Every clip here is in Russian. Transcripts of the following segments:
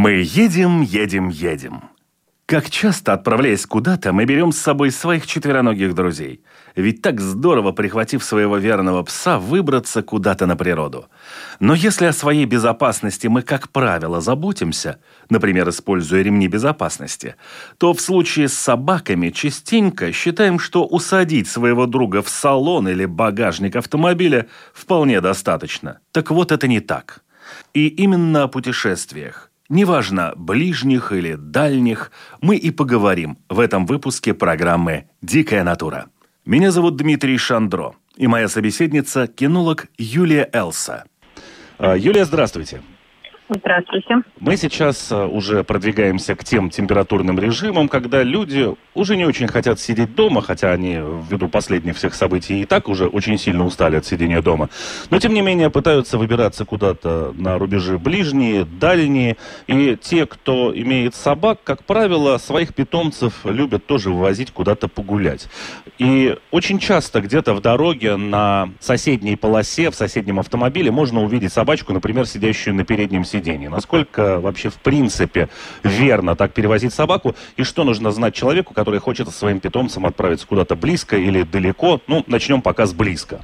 Мы едем, едем, едем. Как часто, отправляясь куда-то, мы берем с собой своих четвероногих друзей. Ведь так здорово, прихватив своего верного пса, выбраться куда-то на природу. Но если о своей безопасности мы, как правило, заботимся, например, используя ремни безопасности, то в случае с собаками частенько считаем, что усадить своего друга в салон или багажник автомобиля вполне достаточно. Так вот, это не так. И именно о путешествиях Неважно, ближних или дальних, мы и поговорим в этом выпуске программы «Дикая натура». Меня зовут Дмитрий Шандро, и моя собеседница – кинолог Юлия Элса. А, Юлия, здравствуйте. Здравствуйте. Мы сейчас э, уже продвигаемся к тем температурным режимам, когда люди уже не очень хотят сидеть дома, хотя они ввиду последних всех событий и так уже очень сильно устали от сидения дома. Но тем не менее пытаются выбираться куда-то на рубежи ближние, дальние. И те, кто имеет собак, как правило, своих питомцев любят тоже вывозить куда-то погулять. И очень часто где-то в дороге на соседней полосе, в соседнем автомобиле можно увидеть собачку, например, сидящую на переднем сиденье сиденье. Насколько вообще в принципе верно так перевозить собаку? И что нужно знать человеку, который хочет со своим питомцем отправиться куда-то близко или далеко? Ну, начнем пока с близко.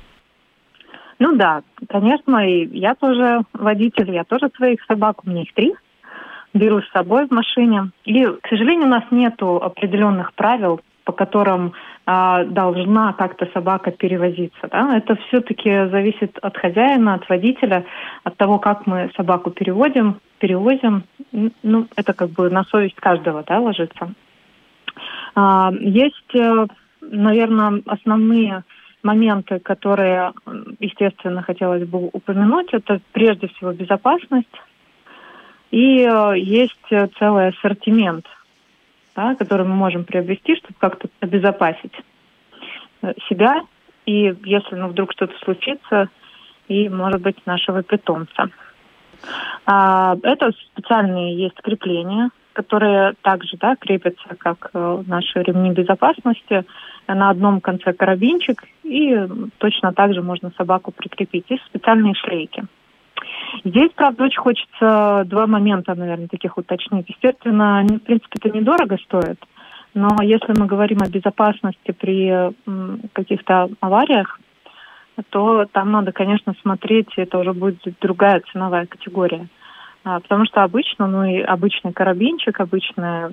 Ну да, конечно, и я тоже водитель, я тоже своих собак, у меня их три, беру с собой в машине. И, к сожалению, у нас нет определенных правил, по которым а, должна как-то собака перевозиться. Да? Это все-таки зависит от хозяина, от водителя, от того, как мы собаку переводим, перевозим. Ну, это как бы на совесть каждого да, ложится. А, есть, э, наверное, основные моменты, которые, естественно, хотелось бы упомянуть. Это прежде всего безопасность. И э, есть целый ассортимент да, который мы можем приобрести, чтобы как-то обезопасить э, себя и если ну, вдруг что-то случится, и, может быть, нашего питомца. А, это специальные есть крепления, которые также да, крепятся, как э, наши ремни безопасности. На одном конце карабинчик, и точно так же можно собаку прикрепить. Есть специальные шлейки. Здесь, правда, очень хочется два момента, наверное, таких уточнить. Естественно, в принципе, это недорого стоит, но если мы говорим о безопасности при каких-то авариях, то там надо, конечно, смотреть, это уже будет другая ценовая категория. А, потому что обычно, ну и обычный карабинчик, обычно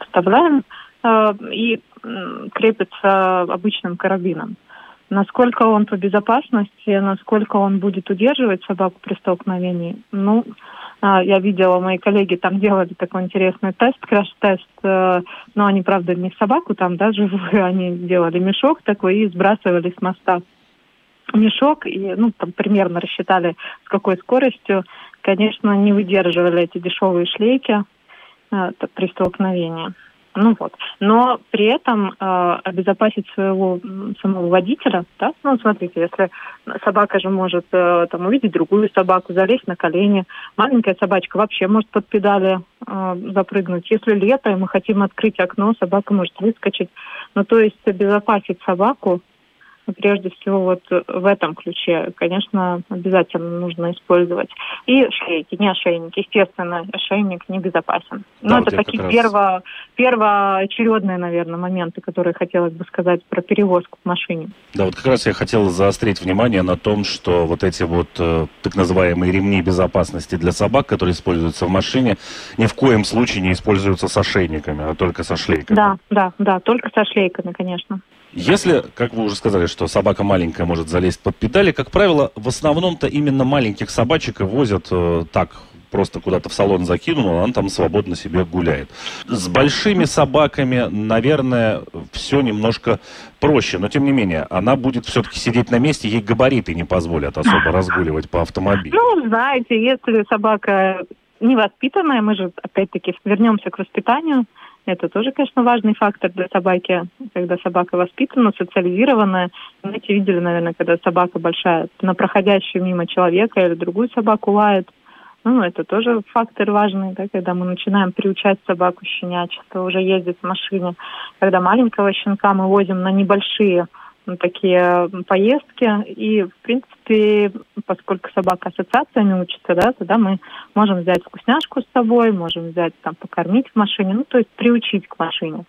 вставляем э, и крепится обычным карабином. Насколько он по безопасности, насколько он будет удерживать собаку при столкновении, ну, а, я видела, мои коллеги там делали такой интересный тест, краш-тест, э, но они, правда, не собаку там, да, живую, они делали мешок такой и сбрасывали с моста мешок, и, ну, там примерно рассчитали, с какой скоростью, конечно, не выдерживали эти дешевые шлейки э, при столкновении. Ну вот. Но при этом э, обезопасить своего самого водителя, да, ну смотрите, если собака же может э, там увидеть другую собаку, залезть на колени, маленькая собачка вообще может под педали э, запрыгнуть. Если лето, и мы хотим открыть окно, собака может выскочить. Ну то есть обезопасить собаку прежде всего вот в этом ключе, конечно, обязательно нужно использовать. И шлейки, не ошейник. Естественно, ошейник небезопасен. Но да, это вот такие раз... перво, первоочередные, наверное, моменты, которые хотелось бы сказать про перевозку в машине. Да, вот как раз я хотел заострить внимание на том, что вот эти вот э, так называемые ремни безопасности для собак, которые используются в машине, ни в коем случае не используются с ошейниками, а только со шлейками. Да, да, да, только со шлейками, конечно. Если, как вы уже сказали, что собака маленькая может залезть под педали, как правило, в основном-то именно маленьких собачек и возят э, так, просто куда-то в салон закинул, она там свободно себе гуляет. С большими собаками, наверное, все немножко проще, но тем не менее, она будет все-таки сидеть на месте, ей габариты не позволят особо разгуливать по автомобилю. Ну, знаете, если собака невоспитанная, мы же опять-таки вернемся к воспитанию. Это тоже, конечно, важный фактор для собаки, когда собака воспитана, социализированная. Знаете, видели, наверное, когда собака большая на проходящую мимо человека или другую собаку лает. Ну, это тоже фактор важный, да, когда мы начинаем приучать собаку щенячество, уже ездить в машине. Когда маленького щенка мы возим на небольшие такие поездки. И, в принципе, поскольку собака ассоциациями учится, да, тогда мы можем взять вкусняшку с собой, можем взять там покормить в машине, ну, то есть приучить к машине.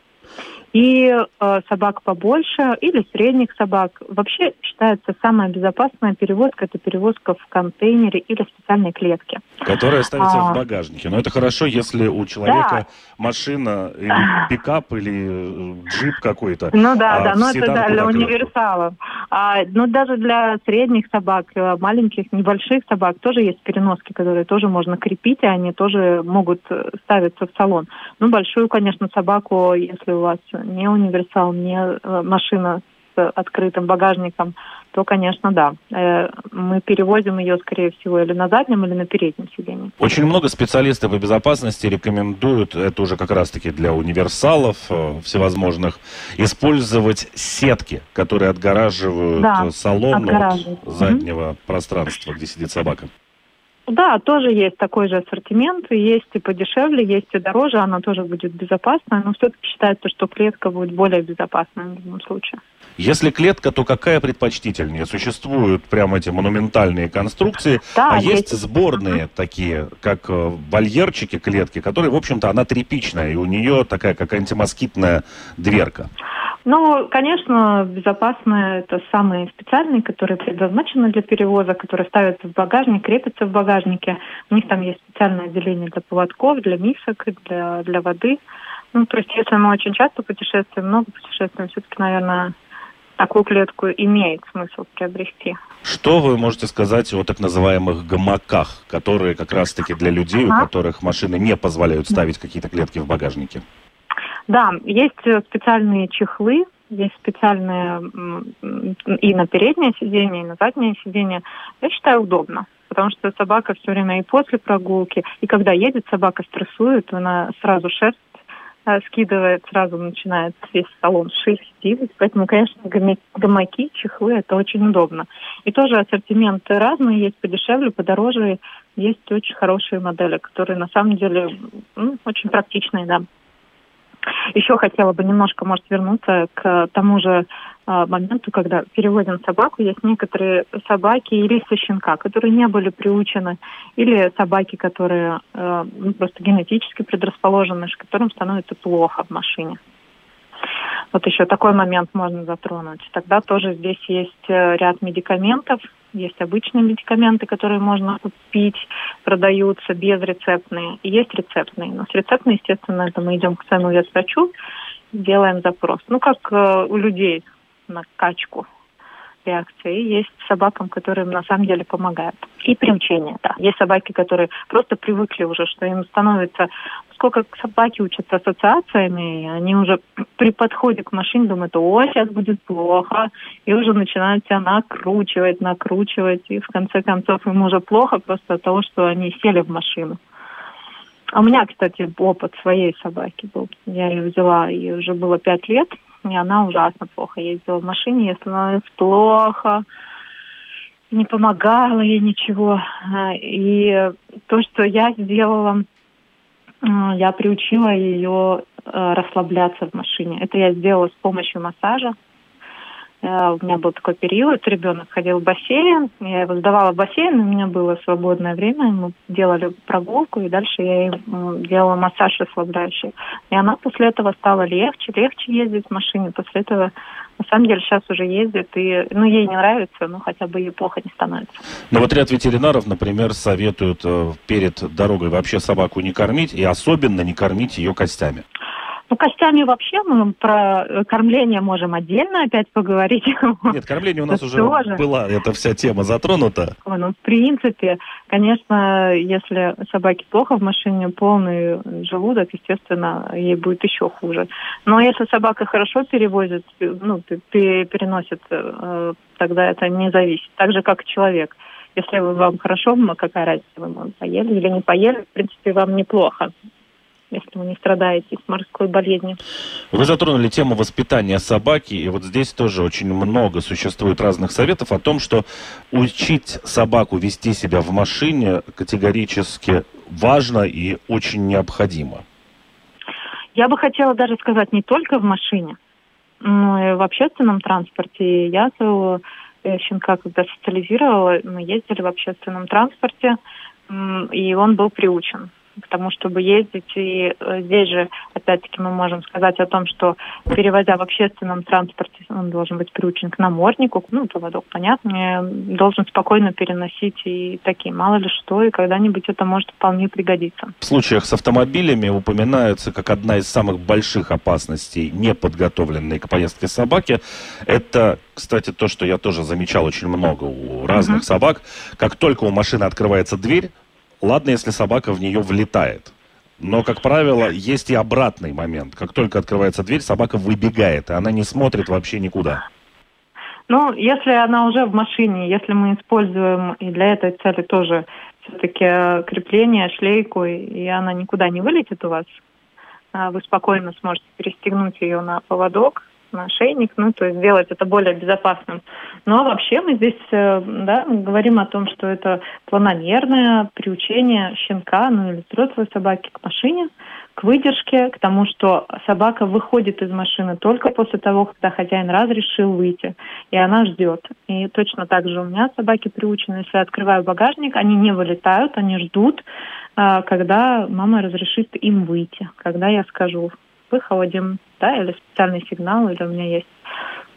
И э, собак побольше или средних собак. Вообще считается самая безопасная перевозка это перевозка в контейнере или в специальной клетке. Которая ставится а, в багажнике. Но это хорошо, если у человека да. машина или пикап или э, джип какой-то. Ну да, а да, но это да, для универсалов. А, но даже для средних собак, э, маленьких, небольших собак тоже есть переноски, которые тоже можно крепить, и они тоже могут э, ставиться в салон. Ну, большую, конечно, собаку, если у вас не универсал, не э, машина с открытым багажником, то, конечно, да. Э, мы перевозим ее, скорее всего, или на заднем, или на переднем сиденье. Очень много специалистов по безопасности рекомендуют, это уже как раз-таки для универсалов э, всевозможных, использовать сетки, которые отгораживают да, салон от заднего пространства, где сидит собака. Да, тоже есть такой же ассортимент, есть и подешевле, есть и дороже, она тоже будет безопасная, но все-таки считается, что клетка будет более безопасная в любом случае. Если клетка, то какая предпочтительнее? Существуют прямо эти монументальные конструкции, да, а есть, есть сборные такие, как э, вольерчики клетки, которые, в общем-то, она тряпичная, и у нее такая, как антимоскитная дверка. Ну, конечно, безопасные это самые специальные, которые предназначены для перевоза, которые ставятся в багажник, крепятся в багажнике. У них там есть специальное отделение для поводков, для мисок, для, для воды. Ну, то есть, если мы очень часто путешествуем, много путешествуем, все-таки, наверное, такую клетку имеет смысл приобрести. Что вы можете сказать о так называемых гамаках, которые как раз-таки для людей, у которых машины не позволяют ставить какие-то клетки в багажнике? Да, есть э, специальные чехлы, есть специальные и на переднее сиденье, и на заднее сиденье. Я считаю, удобно. Потому что собака все время и после прогулки, и когда едет, собака стрессует, она сразу шерсть э, скидывает, сразу начинает весь салон шерстить. Поэтому, конечно, гамаки, чехлы – это очень удобно. И тоже ассортимент разный, есть подешевле, подороже, есть очень хорошие модели, которые на самом деле ну, очень практичные, да. Еще хотела бы немножко, может, вернуться к тому же а, моменту, когда переводим собаку, есть некоторые собаки или со щенка, которые не были приучены, или собаки, которые э, просто генетически предрасположены, которым становится плохо в машине. Вот еще такой момент можно затронуть. Тогда тоже здесь есть э, ряд медикаментов, есть обычные медикаменты, которые можно купить, продаются безрецептные, и есть рецептные. Но с рецептной, естественно, это мы идем к своему ветврачу, делаем запрос. Ну, как э, у людей на качку реакции. Есть собакам, которые на самом деле помогают. И приучение, да. Есть собаки, которые просто привыкли уже, что им становится... Сколько собаки учатся ассоциациями, они уже при подходе к машине думают, о, сейчас будет плохо, и уже начинают себя накручивать, накручивать, и в конце концов им уже плохо просто от того, что они сели в машину. А у меня, кстати, опыт своей собаки был. Я ее взяла, ей уже было пять лет, и она ужасно плохо ездила в машине, ей становилось плохо, не помогала ей ничего. И то, что я сделала, я приучила ее э, расслабляться в машине. Это я сделала с помощью массажа. Э, у меня был такой период, ребенок ходил в бассейн, я его сдавала в бассейн, у меня было свободное время, мы делали прогулку, и дальше я ей делала массаж расслабляющий. И она после этого стала легче, легче ездить в машине, после этого на самом деле сейчас уже ездит, и ну, ей не нравится, но хотя бы ей плохо не становится. Но вот ряд ветеринаров, например, советуют э, перед дорогой вообще собаку не кормить, и особенно не кормить ее костями. Ну, костями вообще мы про кормление можем отдельно опять поговорить. Нет, кормление у нас уже тоже. была, эта вся тема затронута. Ну, в принципе, конечно, если собаке плохо в машине, полный желудок, естественно, ей будет еще хуже. Но если собака хорошо перевозит, ну, переносит, э, тогда это не зависит. Так же, как и человек. Если вам хорошо, какая разница, вы поели или не поели, в принципе, вам неплохо если вы не страдаете с морской болезнью. Вы затронули тему воспитания собаки, и вот здесь тоже очень много существует разных советов о том, что учить собаку вести себя в машине категорически важно и очень необходимо. Я бы хотела даже сказать не только в машине, но и в общественном транспорте. Я своего э, щенка, когда социализировала, мы ездили в общественном транспорте, и он был приучен к тому, чтобы ездить. И э, здесь же, опять-таки, мы можем сказать о том, что перевозя в общественном транспорте, он должен быть приучен к наморднику, ну, поводок, понятно, должен спокойно переносить и такие, мало ли что, и когда-нибудь это может вполне пригодиться. В случаях с автомобилями упоминается как одна из самых больших опасностей неподготовленной к поездке собаки. Это, кстати, то, что я тоже замечал очень много у разных uh-huh. собак. Как только у машины открывается дверь, Ладно, если собака в нее влетает. Но, как правило, есть и обратный момент. Как только открывается дверь, собака выбегает, и она не смотрит вообще никуда. Ну, если она уже в машине, если мы используем и для этой цели тоже все-таки крепление, шлейку, и она никуда не вылетит у вас, а вы спокойно сможете перестегнуть ее на поводок, на ошейник, ну, то есть сделать это более безопасным. Но вообще мы здесь э, да, говорим о том, что это планомерное приучение щенка, ну или взрослой собаки к машине, к выдержке, к тому, что собака выходит из машины только после того, когда хозяин разрешил выйти, и она ждет. И точно так же у меня собаки приучены, если я открываю багажник, они не вылетают, они ждут, э, когда мама разрешит им выйти, когда я скажу выходим, да, или специальный сигнал, или у меня есть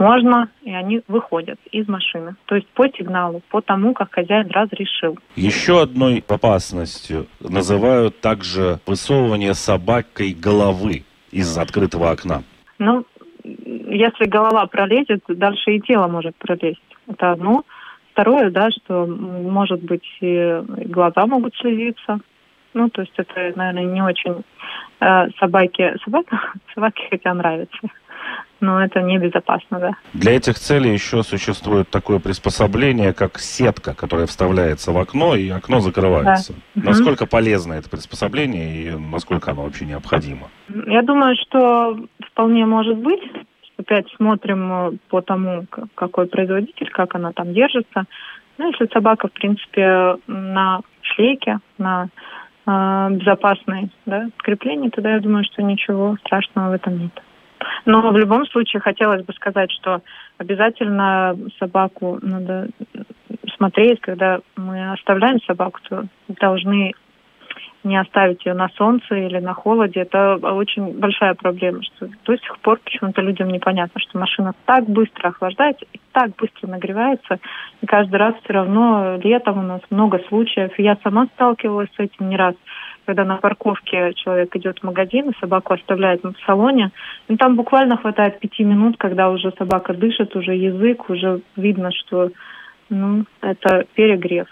можно, и они выходят из машины. То есть по сигналу, по тому, как хозяин разрешил. Еще одной опасностью называют также высовывание собакой головы из открытого окна. Ну, если голова пролезет, дальше и тело может пролезть. Это одно. Второе, да, что, может быть, и глаза могут слезиться. Ну, то есть это, наверное, не очень э, собаки. Собака, собаки хотя нравятся. Но это небезопасно, да. Для этих целей еще существует такое приспособление, как сетка, которая вставляется в окно, и окно закрывается. Да. Насколько угу. полезно это приспособление и насколько оно вообще необходимо? Я думаю, что вполне может быть. Опять смотрим э, по тому, какой производитель, как она там держится. Ну, если собака, в принципе, на шлейке, на безопасные да, крепления, тогда я думаю, что ничего страшного в этом нет. Но в любом случае хотелось бы сказать, что обязательно собаку надо смотреть, когда мы оставляем собаку, то должны не оставить ее на солнце или на холоде. Это очень большая проблема, что до сих пор почему-то людям непонятно, что машина так быстро охлаждается и так быстро нагревается. И каждый раз все равно летом у нас много случаев. И я сама сталкивалась с этим не раз когда на парковке человек идет в магазин и собаку оставляет в салоне, ну, там буквально хватает пяти минут, когда уже собака дышит, уже язык, уже видно, что ну, это перегрев.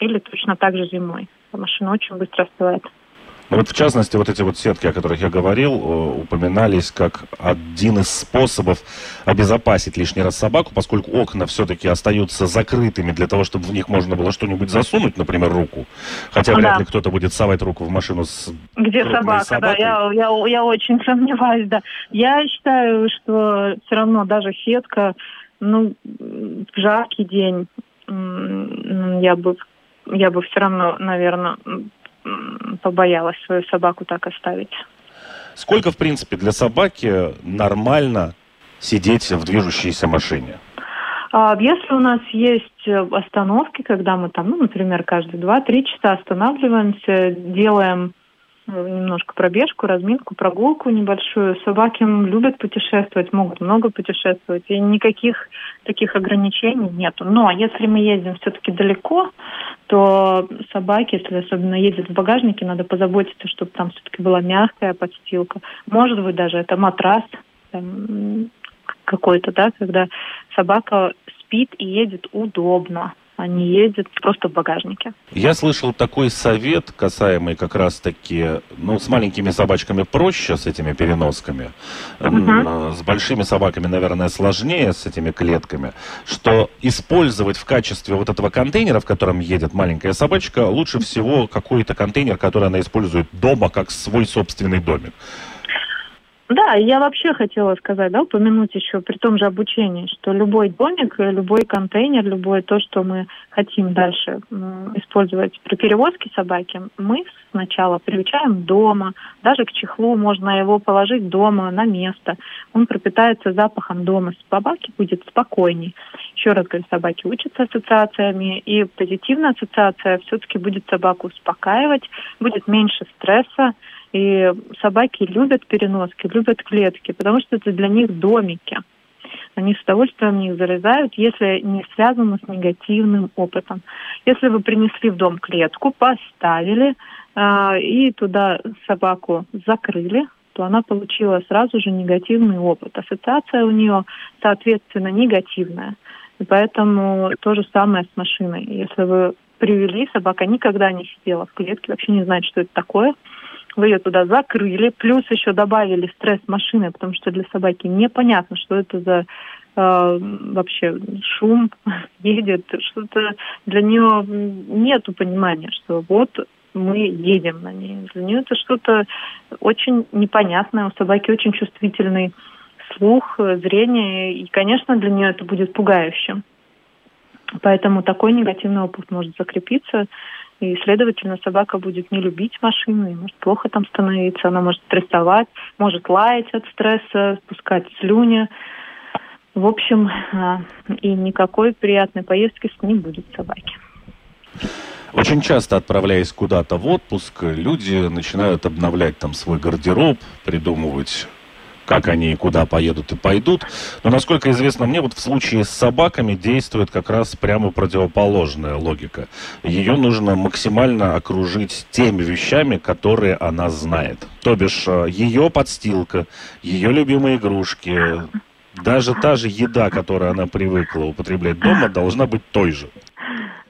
Или точно так же зимой машина очень быстро остывает. Ну вот в частности, вот эти вот сетки, о которых я говорил, э, упоминались как один из способов обезопасить лишний раз собаку, поскольку окна все-таки остаются закрытыми для того, чтобы в них можно было что-нибудь засунуть, например, руку. Хотя вряд да. ли кто-то будет совать руку в машину с Где собака, собакой. да, я, я, я очень сомневаюсь, да. Я считаю, что все равно даже сетка, ну, в жаркий день я бы я бы все равно, наверное, побоялась свою собаку так оставить. Сколько, в принципе, для собаки нормально сидеть в движущейся машине? А, если у нас есть остановки, когда мы там, ну, например, каждые два-три часа останавливаемся, делаем немножко пробежку, разминку, прогулку небольшую. Собаки любят путешествовать, могут много путешествовать, и никаких таких ограничений нету. Но если мы ездим все-таки далеко, то собаки, если особенно ездят в багажнике, надо позаботиться, чтобы там все-таки была мягкая подстилка. Может быть, даже это матрас какой-то, да, когда собака спит и едет удобно не ездит просто в багажнике. Я слышал такой совет, касаемый как раз-таки, ну, с маленькими собачками проще, с этими переносками. Uh-huh. С большими собаками, наверное, сложнее, с этими клетками, что использовать в качестве вот этого контейнера, в котором едет маленькая собачка, лучше всего какой-то контейнер, который она использует дома, как свой собственный домик. Да, я вообще хотела сказать, да, упомянуть еще при том же обучении, что любой домик, любой контейнер, любое то, что мы хотим дальше использовать при перевозке собаки, мы сначала приучаем дома, даже к чехлу можно его положить дома на место. Он пропитается запахом дома. Собаки будет спокойней. Еще раз говорю, собаки учатся ассоциациями, и позитивная ассоциация все-таки будет собаку успокаивать, будет меньше стресса, и собаки любят переноски, любят клетки, потому что это для них домики. Они с удовольствием в них залезают, если не связано с негативным опытом. Если вы принесли в дом клетку, поставили э, и туда собаку закрыли, то она получила сразу же негативный опыт. Ассоциация у нее, соответственно, негативная. И поэтому то же самое с машиной. Если вы привели, собака никогда не сидела в клетке, вообще не знает, что это такое – ее туда закрыли, плюс еще добавили стресс машины, потому что для собаки непонятно, что это за э, вообще шум едет, что-то для нее нету понимания, что вот мы едем на ней. Для нее это что-то очень непонятное. У собаки очень чувствительный слух, зрение, и, конечно, для нее это будет пугающим. Поэтому такой негативный опыт может закрепиться. И, следовательно, собака будет не любить машину, и может плохо там становиться, она может стрессовать, может лаять от стресса, спускать слюни. В общем, а, и никакой приятной поездки с не будет собаки. Очень часто, отправляясь куда-то в отпуск, люди начинают обновлять там свой гардероб, придумывать как они куда поедут и пойдут. Но, насколько известно мне, вот в случае с собаками действует как раз прямо противоположная логика. Ее нужно максимально окружить теми вещами, которые она знает. То бишь, э, ее подстилка, ее любимые игрушки, даже та же еда, которую она привыкла употреблять дома, должна быть той же.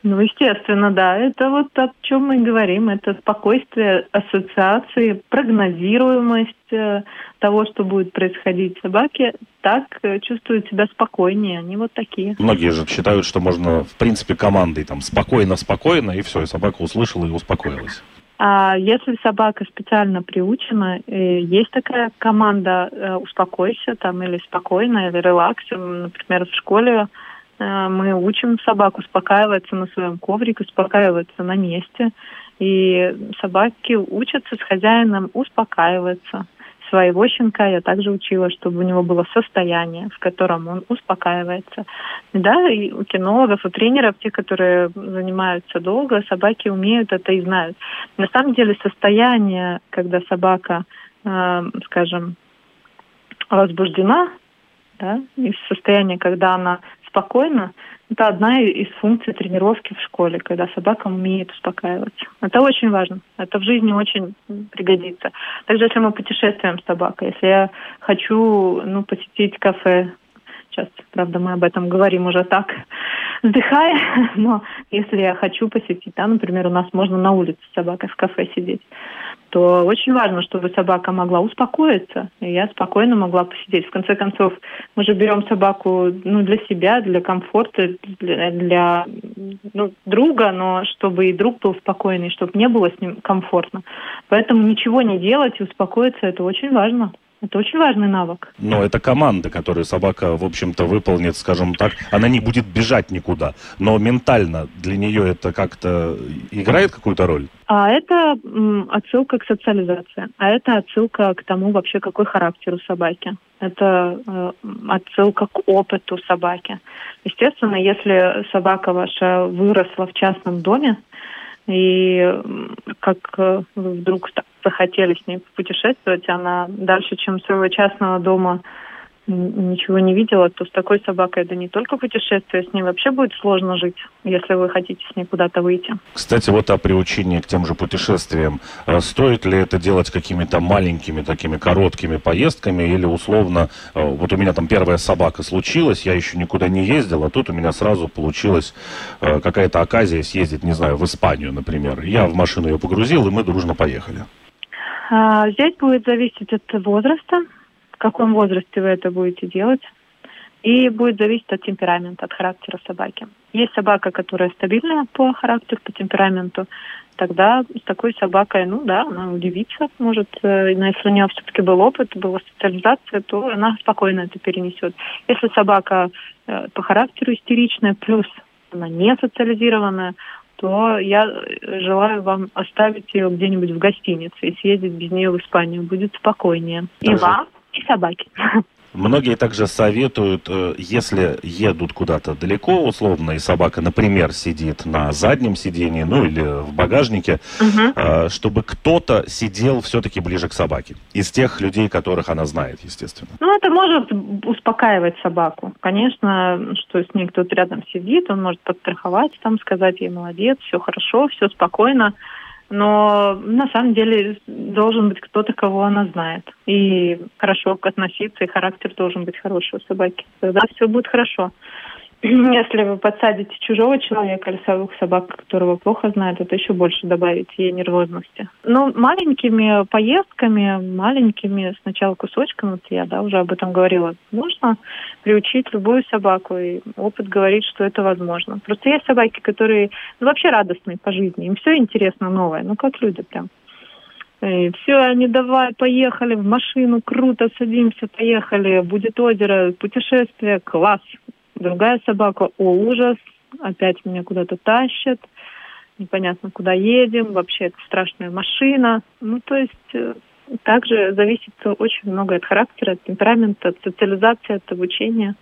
Ну, естественно, да. Это вот о чем мы говорим. Это спокойствие ассоциации, прогнозируемость э, того, что будет происходить. Собаки так э, чувствуют себя спокойнее. Они вот такие. Многие же считают, что можно, в принципе, командой там спокойно-спокойно, и все, и собака услышала и успокоилась. А если собака специально приучена, э, есть такая команда «успокойся» там или «спокойно» или «релакс». Например, в школе мы учим собаку успокаиваться на своем коврике, успокаиваться на месте. И собаки учатся с хозяином успокаиваться. Своего щенка я также учила, чтобы у него было состояние, в котором он успокаивается. Да, и у кинологов, у тренеров, те, которые занимаются долго, собаки умеют это и знают. На самом деле состояние, когда собака, э, скажем, возбуждена, да, из состояния, когда она спокойно, это одна из функций тренировки в школе, когда собака умеет успокаиваться. Это очень важно. Это в жизни очень пригодится. Также, если мы путешествуем с собакой, если я хочу ну, посетить кафе, сейчас, правда, мы об этом говорим уже так, вздыхая, но если я хочу посетить, да, например, у нас можно на улице с собакой в кафе сидеть, то очень важно, чтобы собака могла успокоиться, и я спокойно могла посидеть. В конце концов, мы же берем собаку ну, для себя, для комфорта, для, для ну, друга, но чтобы и друг был спокойный, чтобы мне было с ним комфортно. Поэтому ничего не делать и успокоиться – это очень важно. Это очень важный навык. Но это команда, которую собака, в общем-то, выполнит, скажем так. Она не будет бежать никуда. Но ментально для нее это как-то играет какую-то роль? А это м, отсылка к социализации. А это отсылка к тому вообще, какой характер у собаки. Это э, отсылка к опыту собаки. Естественно, если собака ваша выросла в частном доме, и как э, вдруг захотели с ней путешествовать, она дальше, чем своего частного дома ничего не видела, то с такой собакой это не только путешествие, с ней вообще будет сложно жить, если вы хотите с ней куда-то выйти. Кстати, вот о приучении к тем же путешествиям. А стоит ли это делать какими-то маленькими, такими короткими поездками или условно, э, вот у меня там первая собака случилась, я еще никуда не ездил, а тут у меня сразу получилась э, какая-то оказия съездить, не знаю, в Испанию, например. Я в машину ее погрузил, и мы дружно поехали. А, здесь будет зависеть от возраста, в каком возрасте вы это будете делать. И будет зависеть от темперамента, от характера собаки. Есть собака, которая стабильная по характеру, по темпераменту. Тогда с такой собакой, ну да, она удивится, может, э, если у нее все-таки был опыт, была социализация, то она спокойно это перенесет. Если собака э, по характеру истеричная, плюс она не социализированная, то я желаю вам оставить ее где-нибудь в гостинице и съездить без нее в Испанию. Будет спокойнее. И вам, и собаки. Многие также советуют, э, если едут куда-то далеко, условно, и собака, например, сидит на заднем сидении, ну или в багажнике, угу. чтобы кто-то сидел все-таки ближе к собаке. Из тех людей, которых она знает, естественно. Ну, это может успокаивать собаку. Конечно, что с ней кто-то рядом сидит, он может подстраховать, там сказать ей молодец, все хорошо, все спокойно но на самом деле должен быть кто-то, кого она знает. И хорошо относиться, и характер должен быть хороший у собаки. Тогда все будет хорошо. Если вы подсадите чужого человека или собаку, которого плохо знает, это еще больше добавит ей нервозности. Но ну, маленькими поездками, маленькими сначала кусочками, вот я да, уже об этом говорила, можно приучить любую собаку, и опыт говорит, что это возможно. Просто есть собаки, которые ну, вообще радостные по жизни, им все интересно новое, ну как люди прям. И все, они давай, поехали в машину, круто, садимся, поехали, будет озеро, путешествие, класс. Другая собака, о, ужас, опять меня куда-то тащат, непонятно, куда едем, вообще это страшная машина. Ну, то есть э, также зависит очень много от характера, от темперамента, от социализации, от обучения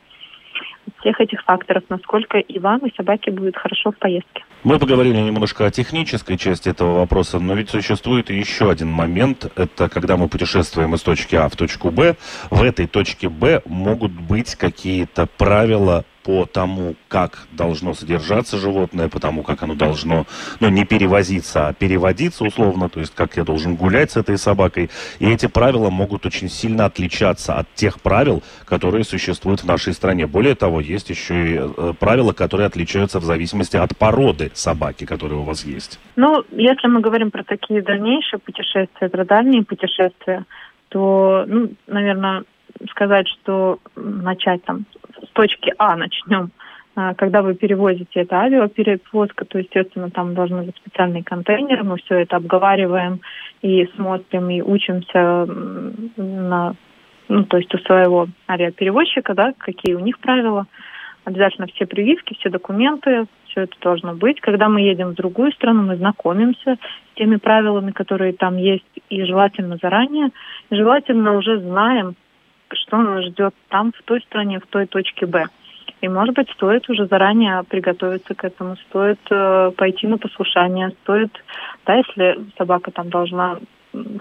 от всех этих факторов, насколько и вам, и собаке будет хорошо в поездке. Мы поговорили немножко о технической части этого вопроса, но ведь существует еще один момент. Это когда мы путешествуем из точки А в точку Б. В этой точке Б могут быть какие-то правила по тому, как должно содержаться животное, по тому, как оно должно, ну, не перевозиться, а переводиться условно, то есть как я должен гулять с этой собакой. И эти правила могут очень сильно отличаться от тех правил, которые существуют в нашей стране. Более того, есть еще и э, правила, которые отличаются в зависимости от породы собаки, которая у вас есть. Ну, если мы говорим про такие дальнейшие путешествия, про дальние путешествия, то, ну, наверное, сказать, что начать там точки А начнем. А, когда вы перевозите это авиаперевозка, то, естественно, там должны быть специальные контейнеры, мы все это обговариваем и смотрим, и учимся на, ну, то есть у своего авиаперевозчика, да, какие у них правила. Обязательно все прививки, все документы, все это должно быть. Когда мы едем в другую страну, мы знакомимся с теми правилами, которые там есть, и желательно заранее. Желательно уже знаем, что нас ждет там, в той стране, в той точке Б. И, может быть, стоит уже заранее приготовиться к этому, стоит э, пойти на послушание, стоит, да, если собака там должна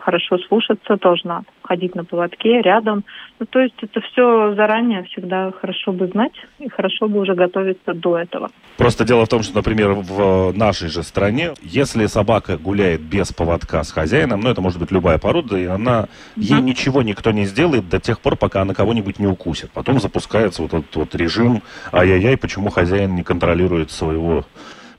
хорошо слушаться, должна ходить на поводке рядом. Ну, то есть это все заранее всегда хорошо бы знать и хорошо бы уже готовиться до этого. Просто дело в том, что, например, в нашей же стране, если собака гуляет без поводка с хозяином, ну это может быть любая порода, и она, ей ничего никто не сделает до тех пор, пока она кого-нибудь не укусит. Потом запускается вот этот вот режим, ай-яй-яй, почему хозяин не контролирует своего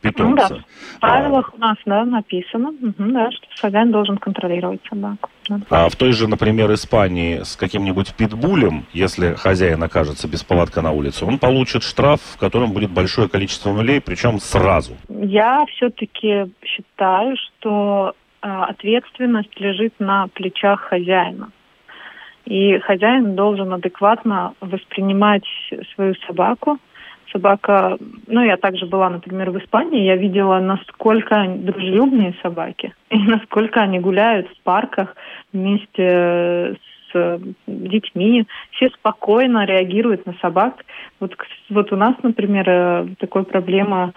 питомца. Ну, да. В правилах а, у нас да, написано, угу, да, что хозяин должен контролировать собаку. Да. А в той же, например, Испании с каким-нибудь питбулем, если хозяин окажется без поводка на улице, он получит штраф, в котором будет большое количество нулей, причем сразу. Я все-таки считаю, что э, ответственность лежит на плечах хозяина. И хозяин должен адекватно воспринимать свою собаку, собака, ну, я также была, например, в Испании, я видела, насколько дружелюбные собаки, и насколько они гуляют в парках вместе с детьми, все спокойно реагируют на собак. Вот, вот у нас, например, э, такая проблема,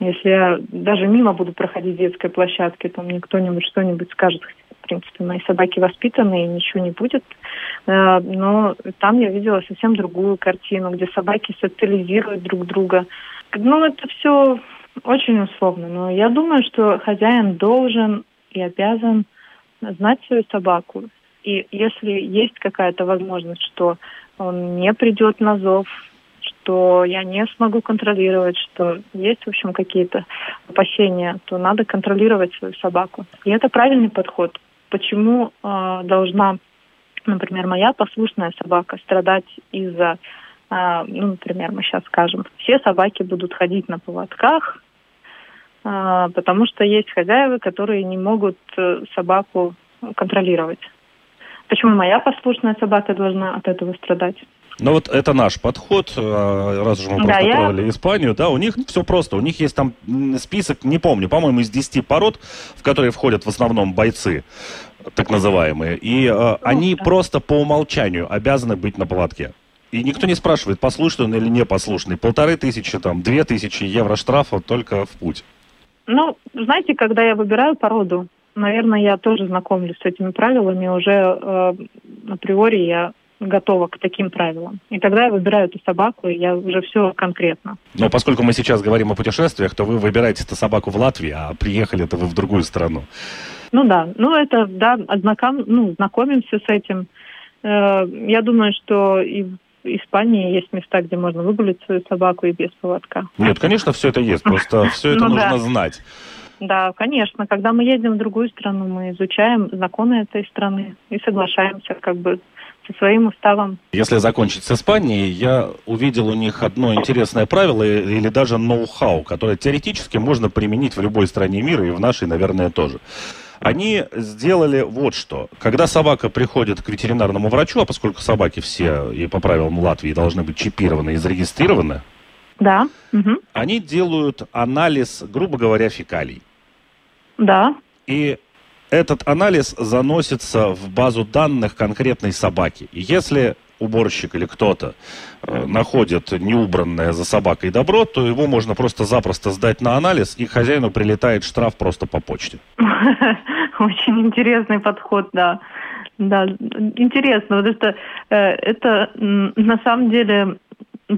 если я даже мимо буду проходить детской площадки, то мне кто-нибудь что-нибудь скажет, принципе, мои собаки воспитаны, и ничего не будет. Э, но там я видела совсем другую картину, где собаки социализируют друг друга. Ну, это все очень условно, но я думаю, что хозяин должен и обязан знать свою собаку. И если есть какая-то возможность, что он не придет на зов, что я не смогу контролировать, что есть, в общем, какие-то опасения, то надо контролировать свою собаку. И это правильный подход. Почему э, должна, например, моя послушная собака страдать из-за, э, ну, например, мы сейчас скажем, все собаки будут ходить на поводках, э, потому что есть хозяева, которые не могут э, собаку контролировать. Почему моя послушная собака должна от этого страдать? Ну вот это наш подход, э, раз уж мы да, просто я... трогали Испанию, да, у них все просто, у них есть там список, не помню, по-моему, из 10 пород, в которые входят в основном бойцы, так называемые, и э, ну, они да. просто по умолчанию обязаны быть на поводке. И никто не спрашивает, послушный он или не послушный. Полторы тысячи, там, две тысячи евро штрафа только в путь. Ну, знаете, когда я выбираю породу, наверное, я тоже знакомлюсь с этими правилами. Уже э, априори я готова к таким правилам. И тогда я выбираю эту собаку, и я уже все конкретно. Но поскольку мы сейчас говорим о путешествиях, то вы выбираете эту собаку в Латвии, а приехали-то вы в другую страну. Ну да, ну это, да, знаком, ну, знакомимся с этим. Э, я думаю, что и в Испании есть места, где можно выгулить свою собаку и без поводка. Нет, конечно, все это есть, просто все это ну нужно знать. Да, конечно. Когда мы едем в другую страну, мы изучаем законы этой страны и соглашаемся как бы со своим уставом. Если закончить с Испанией, я увидел у них одно интересное правило или даже ноу-хау, которое теоретически можно применить в любой стране мира и в нашей, наверное, тоже. Они сделали вот что. Когда собака приходит к ветеринарному врачу, а поскольку собаки все и по правилам Латвии должны быть чипированы и зарегистрированы, да. Угу. Они делают анализ, грубо говоря, фекалий. Да. И этот анализ заносится в базу данных конкретной собаки. И если уборщик или кто-то э, находит неубранное за собакой добро, то его можно просто-запросто сдать на анализ, и хозяину прилетает штраф просто по почте. Очень интересный подход, да. Да, интересно, потому что э, это на самом деле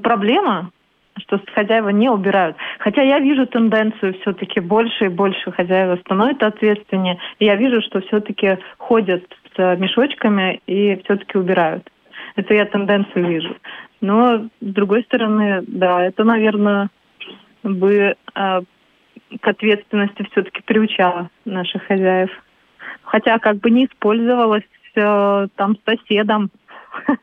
проблема, что хозяева не убирают. Хотя я вижу тенденцию все-таки больше и больше хозяева становятся ответственнее. И я вижу, что все-таки ходят с мешочками и все-таки убирают. Это я тенденцию вижу. Но с другой стороны, да, это, наверное, бы э, к ответственности все-таки приучало наших хозяев. Хотя как бы не использовалось э, там соседом.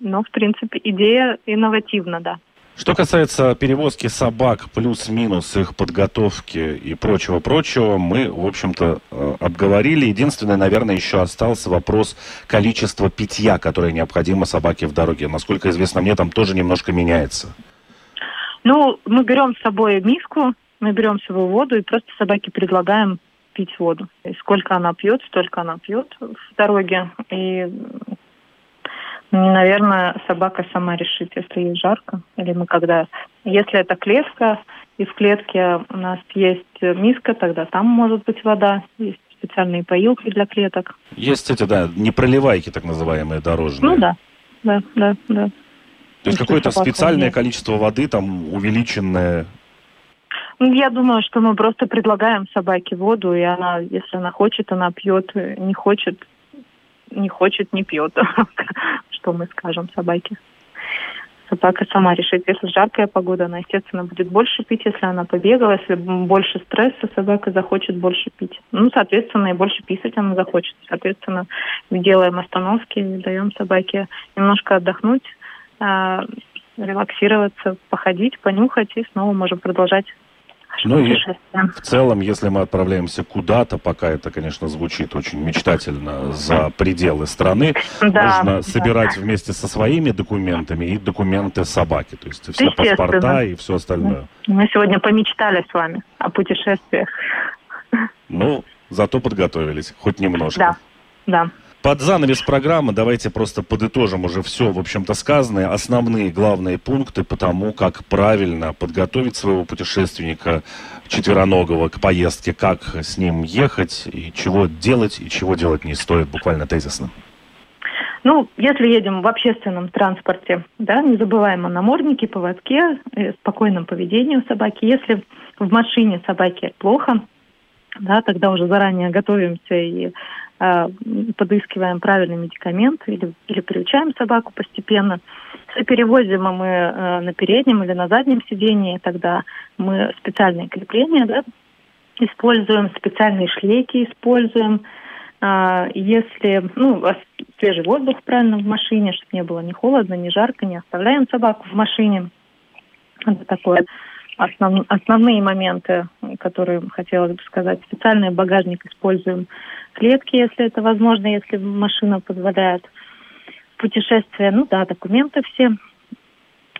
Но, в принципе, идея инновативна, да. Что касается перевозки собак, плюс-минус их подготовки и прочего-прочего, мы, в общем-то, э, обговорили. Единственное, наверное, еще остался вопрос количества питья, которое необходимо собаке в дороге. Насколько известно мне, там тоже немножко меняется. Ну, мы берем с собой миску, мы берем с собой воду и просто собаке предлагаем пить воду. И сколько она пьет, столько она пьет в дороге. И Наверное, собака сама решит, если ей жарко. Или мы когда... Если это клетка, и в клетке у нас есть миска, тогда там может быть вода. Есть специальные поилки для клеток. Есть эти, да, непроливайки, так называемые, дорожные. Ну да, да, да, да. То есть какое-то специальное нет. количество воды, там увеличенное ну, я думаю, что мы просто предлагаем собаке воду, и она, если она хочет, она пьет, не хочет, не хочет, не пьет. что мы скажем собаке. Собака сама решит. Если жаркая погода, она, естественно, будет больше пить. Если она побегала, если больше стресса, собака захочет больше пить. Ну, соответственно, и больше писать она захочет. Соответственно, делаем остановки, даем собаке немножко отдохнуть, э, релаксироваться, походить, понюхать, и снова можем продолжать ну и в целом, если мы отправляемся куда-то, пока это, конечно, звучит очень мечтательно, за пределы страны, да, нужно собирать да. вместе со своими документами и документы собаки, то есть все паспорта и все остальное. Мы сегодня помечтали с вами о путешествиях. Ну, зато подготовились, хоть немножко. Да, да. Под занавес программы давайте просто подытожим уже все, в общем-то, сказанное. Основные главные пункты по тому, как правильно подготовить своего путешественника четвероногого к поездке, как с ним ехать, и чего делать, и чего делать не стоит, буквально тезисно. Ну, если едем в общественном транспорте, да, не забываем о наморднике, поводке, э, спокойном поведении у собаки. Если в машине собаке плохо, да, тогда уже заранее готовимся и подыскиваем правильный медикамент или, или приучаем собаку постепенно. Если перевозим мы э, на переднем или на заднем сидении, тогда мы специальные крепления да, используем, специальные шлейки используем, а, если, ну, свежий воздух правильно в машине, чтобы не было ни холодно, ни жарко, не оставляем собаку в машине. Это такое основ, основные моменты, которые хотелось бы сказать. Специальный багажник используем, клетки, если это возможно, если машина позволяет. Путешествия, ну да, документы все.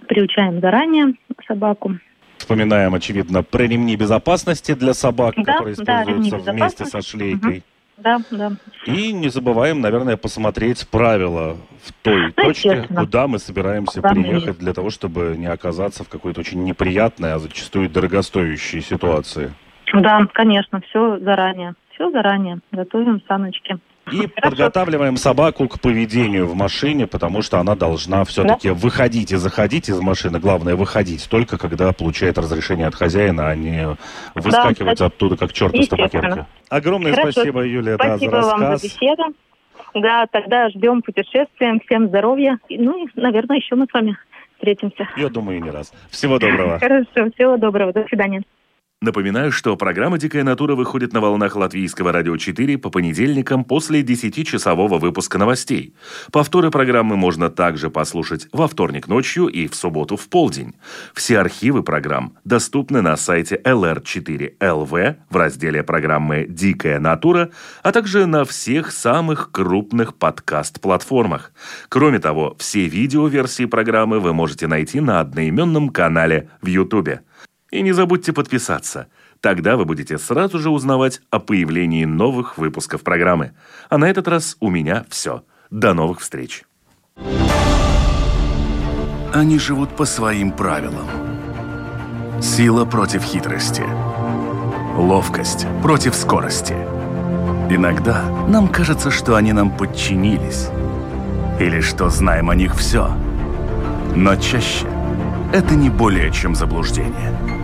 Приучаем заранее собаку. Вспоминаем, очевидно, про ремни безопасности для собак, да, которые используются да, вместе со шлейкой. Угу. Да, да. И не забываем, наверное, посмотреть правила в той ну, точке, куда мы собираемся куда приехать, для того, чтобы не оказаться в какой-то очень неприятной, а зачастую дорогостоящей ситуации. Да, конечно, все заранее. Все заранее. Готовим саночки. И Хорошо. подготавливаем собаку к поведению в машине, потому что она должна все-таки да? выходить и заходить из машины. Главное, выходить только когда получает разрешение от хозяина, а не выскакивать да, оттуда как черт из табакерки. Огромное Хорошо. спасибо, Юлия, спасибо да, за рассказ. вам за беседу. Да, тогда ждем путешествия. Всем здоровья. Ну и, наверное, еще мы с вами встретимся. Я думаю, не раз. Всего доброго. Хорошо, всего доброго. До свидания. Напоминаю, что программа «Дикая натура» выходит на волнах Латвийского радио 4 по понедельникам после 10-часового выпуска новостей. Повторы программы можно также послушать во вторник ночью и в субботу в полдень. Все архивы программ доступны на сайте lr4lv в разделе программы «Дикая натура», а также на всех самых крупных подкаст-платформах. Кроме того, все видеоверсии программы вы можете найти на одноименном канале в YouTube. И не забудьте подписаться. Тогда вы будете сразу же узнавать о появлении новых выпусков программы. А на этот раз у меня все. До новых встреч. Они живут по своим правилам. Сила против хитрости. Ловкость против скорости. Иногда нам кажется, что они нам подчинились. Или что знаем о них все. Но чаще это не более чем заблуждение –